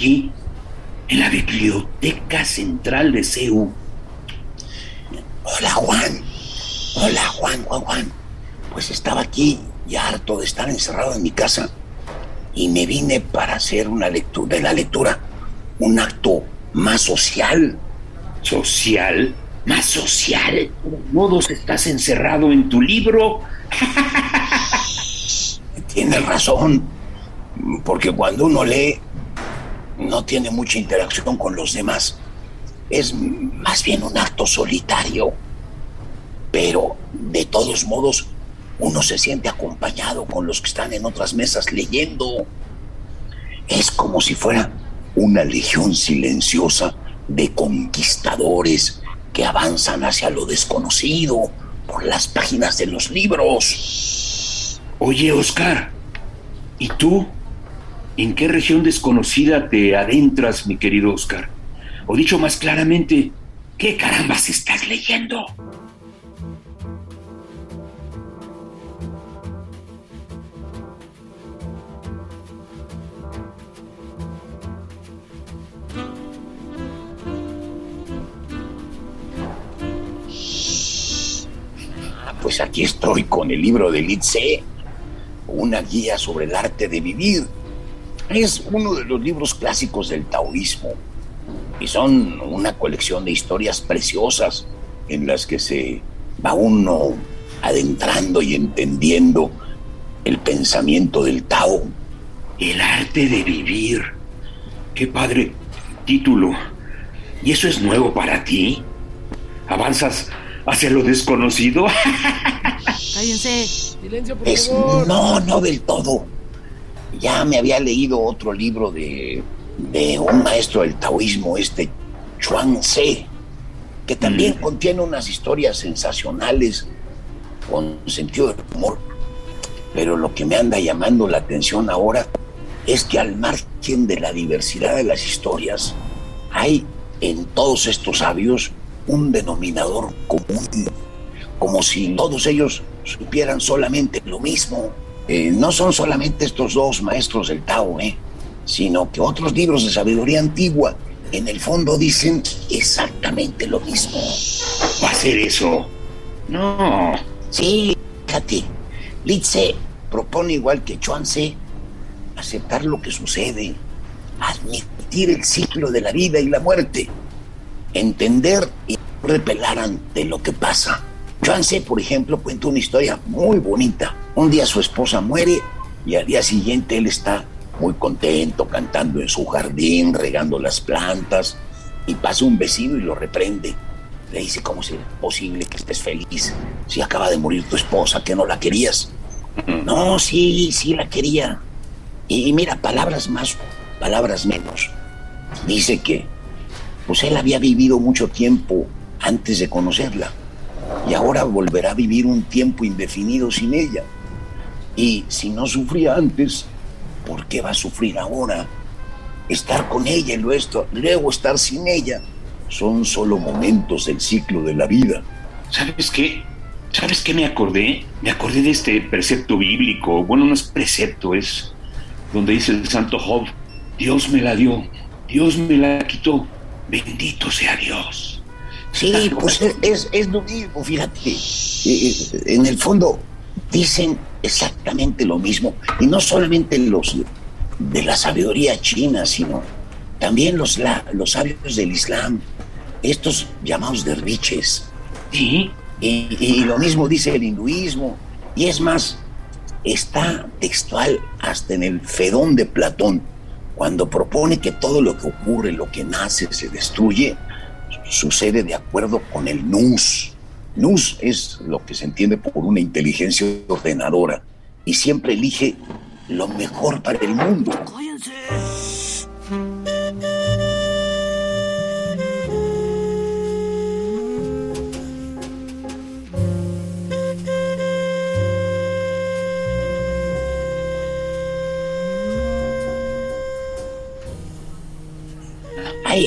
Aquí? En la biblioteca central de CEU. Hola, Juan. Hola, Juan, Juan, Juan. Pues estaba aquí ya harto de estar encerrado en mi casa y me vine para hacer una lectura, de la lectura, un acto más social. ¿Social? ¿Más social? De modos estás encerrado en tu libro. Tienes razón, porque cuando uno lee no tiene mucha interacción con los demás. Es más bien un acto solitario. Pero de todos modos, uno se siente acompañado con los que están en otras mesas leyendo. Es como si fuera una legión silenciosa de conquistadores que avanzan hacia lo desconocido por las páginas de los libros. Oye, Oscar, ¿y tú? ¿En qué región desconocida te adentras, mi querido Oscar? O dicho más claramente, ¿qué carambas estás leyendo? Pues aquí estoy con el libro de Litze, una guía sobre el arte de vivir. Es uno de los libros clásicos del taoísmo y son una colección de historias preciosas en las que se va uno adentrando y entendiendo el pensamiento del Tao. El arte de vivir. Qué padre título. ¿Y eso es nuevo para ti? ¿Avanzas hacia lo desconocido? Cállense. Silencio, por Es, favor. no, no del todo. Ya me había leído otro libro de, de un maestro del taoísmo, este Chuang Tse, que también Mm. contiene unas historias sensacionales con sentido de humor. Pero lo que me anda llamando la atención ahora es que al margen de la diversidad de las historias, hay en todos estos sabios un denominador común, como si todos ellos supieran solamente lo mismo. Eh, no son solamente estos dos maestros del Tao, ¿eh? sino que otros libros de sabiduría antigua en el fondo dicen exactamente lo mismo. ¿Va a ser eso? No. Sí, fíjate, Litze propone igual que Chuanze aceptar lo que sucede, admitir el ciclo de la vida y la muerte, entender y repelar ante lo que pasa. Chuanze, por ejemplo, cuenta una historia muy bonita. Un día su esposa muere y al día siguiente él está muy contento cantando en su jardín, regando las plantas y pasa un vecino y lo reprende. Le dice, ¿cómo es posible que estés feliz si acaba de morir tu esposa, que no la querías? No, sí, sí la quería. Y mira, palabras más, palabras menos. Dice que, pues él había vivido mucho tiempo antes de conocerla y ahora volverá a vivir un tiempo indefinido sin ella. Y si no sufría antes, ¿por qué va a sufrir ahora? Estar con ella y luego luego estar sin ella son solo momentos del ciclo de la vida. ¿Sabes qué? ¿Sabes qué me acordé? Me acordé de este precepto bíblico. Bueno, no es precepto, es donde dice el santo Job, Dios me la dio, Dios me la quitó, bendito sea Dios. Sí, pues es, es lo mismo, fíjate. Eh, En el fondo dicen exactamente lo mismo. Y no solamente los de la sabiduría china, sino también los, la- los sabios del Islam, estos llamados derviches. Sí, Y, y lo mismo dice el hinduismo. Y es más, está textual hasta en el Fedón de Platón, cuando propone que todo lo que ocurre, lo que nace, se destruye, sucede de acuerdo con el nous. Nous es lo que se entiende por una inteligencia ordenadora y siempre elige lo mejor para el mundo. ¡Cállense!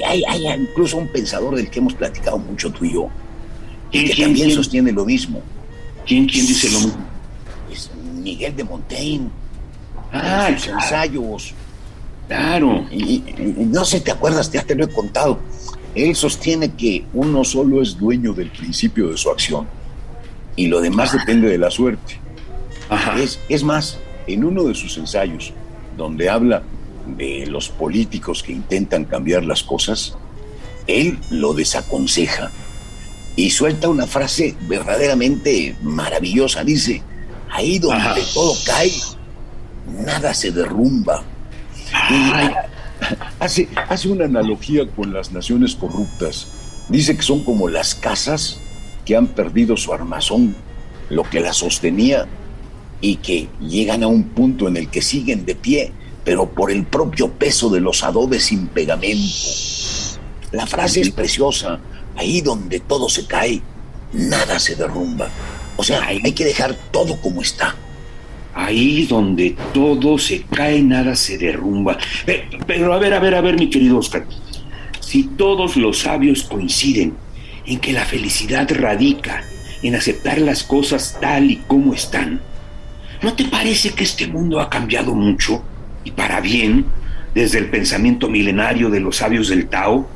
Hay, hay, hay incluso un pensador del que hemos platicado mucho tú y yo, ¿Quién, que quién, también quién? sostiene lo mismo. ¿Quién, quién dice lo mismo? Es Miguel de Montaigne. Ah, sus claro. ensayos. Claro. Y, y- y no sé, ¿te acuerdas? Ya te lo he contado. Él sostiene que uno solo es dueño del principio de su acción y lo demás depende de la suerte. Ajá. Es, es más, en uno de sus ensayos, donde habla de los políticos que intentan cambiar las cosas, él lo desaconseja y suelta una frase verdaderamente maravillosa. Dice, ahí donde Ajá. todo cae, nada se derrumba. Ay, Hace, hace una analogía con las naciones corruptas. Dice que son como las casas que han perdido su armazón, lo que las sostenía, y que llegan a un punto en el que siguen de pie, pero por el propio peso de los adobes sin pegamento. La frase es preciosa. Ahí donde todo se cae, nada se derrumba. O sea, hay que dejar todo como está. ahí donde todo se cae, nada se derrumba. Pe- Pero a ver, a ver, a ver, mi querido Oscar. Si todos los sabios coinciden en que la felicidad radica en aceptar las cosas tal y como están, ¿no te parece que este mundo ha cambiado mucho y para bien desde el pensamiento milenario de los sabios del Tao,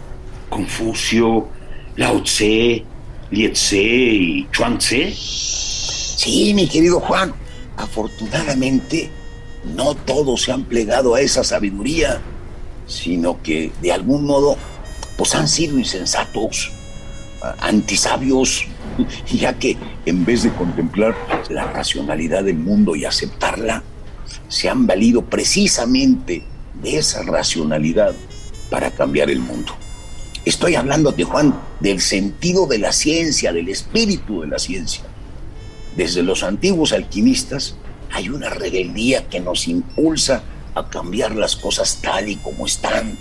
Confucio, Lao Tse, Lietze y Chuang Tse? Sí, mi querido Juan, afortunadamente no todos se han plegado a esa sabiduría, sino que de algún modo pues han sido insensatos, antisabios, ya que en vez de contemplar la racionalidad del mundo y aceptarla, se han valido precisamente de esa racionalidad para cambiar el mundo. Estoy hablando de Juan del sentido de la ciencia, del espíritu de la ciencia. Desde los antiguos alquimistas hay una rebeldía que nos impulsa a cambiar las cosas tal y como están,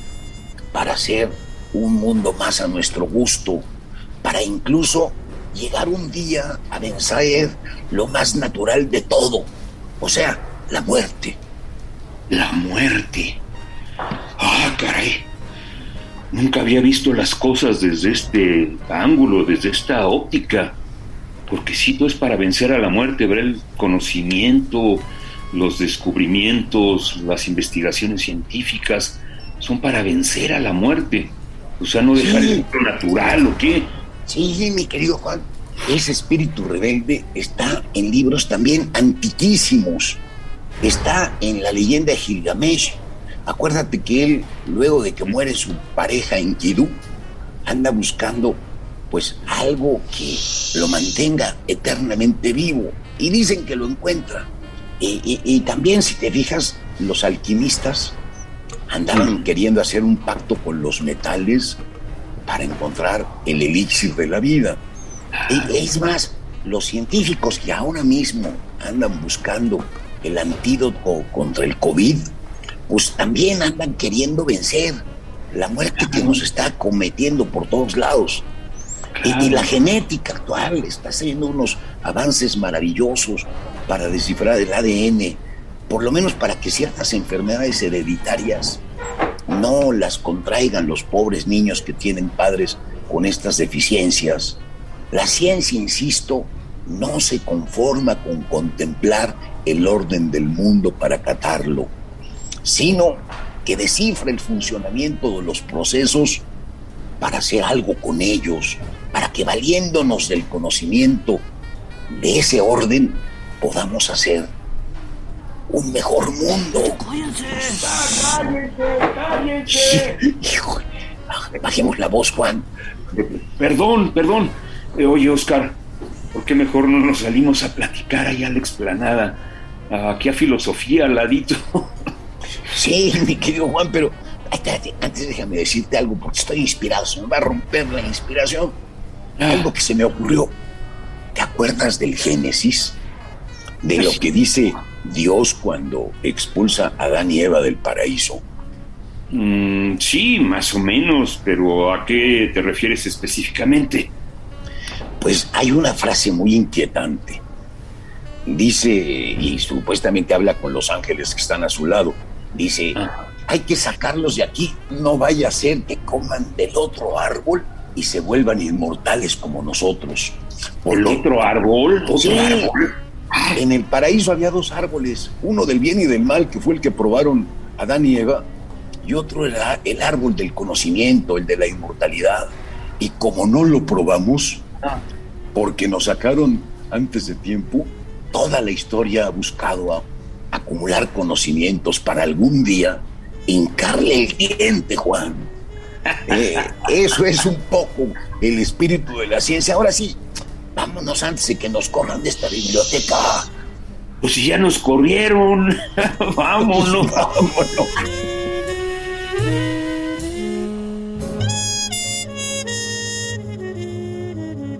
para hacer un mundo más a nuestro gusto, para incluso llegar un día a vencer lo más natural de todo, o sea, la muerte. La muerte. Ah, caray. Nunca había visto las cosas desde este ángulo, desde esta óptica. Porque si no es para vencer a la muerte, ver el conocimiento, los descubrimientos, las investigaciones científicas, son para vencer a la muerte. O sea, no dejar Sí. el mundo natural o qué. Sí, mi querido Juan, ese espíritu rebelde está en libros también antiquísimos. Está en la leyenda de Gilgamesh. Acuérdate que él, luego de que muere su pareja en Kidú, anda buscando pues algo que lo mantenga eternamente vivo. Y dicen que lo encuentra. Y, y- y también, si te fijas, los alquimistas andaban queriendo hacer un pacto con los metales para encontrar el elixir de la vida. Y es más, los científicos que ahora mismo andan buscando el antídoto contra el COVID, pues también andan queriendo vencer la muerte que nos está cometiendo por todos lados. Y, y la genética actual está haciendo unos avances maravillosos para descifrar el ADN, por lo menos para que ciertas enfermedades hereditarias no las contraigan los pobres niños que tienen padres con estas deficiencias. La ciencia, insisto, no se conforma con contemplar el orden del mundo para acatarlo, sino que descifra el funcionamiento de los procesos para hacer algo con ellos, para que valiéndonos del conocimiento de ese orden podamos hacer un mejor mundo. ¡Cállense! Hijo, ah, bajemos la voz, Juan. Perdón, perdón. Eh, oye, Oscar, ¿por qué mejor no nos salimos a platicar ahí a la explanada? Aquí a filosofía al ladito. Sí, mi querido Juan, pero antes déjame decirte algo porque estoy inspirado, se me va a romper la inspiración. Algo que se me ocurrió. ¿Te acuerdas del Génesis? de lo que dice Dios cuando expulsa a Adán y Eva del paraíso? Mm, sí, más o menos, pero ¿a qué te refieres específicamente? Pues hay una frase muy inquietante. Dice, y supuestamente habla con los ángeles que están a su lado, dice, ah. hay que sacarlos de aquí, no vaya a ser que coman del otro árbol y se vuelvan inmortales como nosotros. ¿El otro árbol? ¿Otro árbol? En el paraíso había dos árboles, uno del bien y del mal, que fue el que probaron Adán y Eva, y otro era el árbol del conocimiento, el de la inmortalidad. Y como no lo probamos, porque nos sacaron antes de tiempo, toda la historia ha buscado acumular conocimientos para algún día hincarle el diente, Juan. Eh, eso es un poco el espíritu de la ciencia. Ahora sí, vámonos antes de que nos corran de esta biblioteca. Pues si ya nos corrieron, vámonos. vámonos.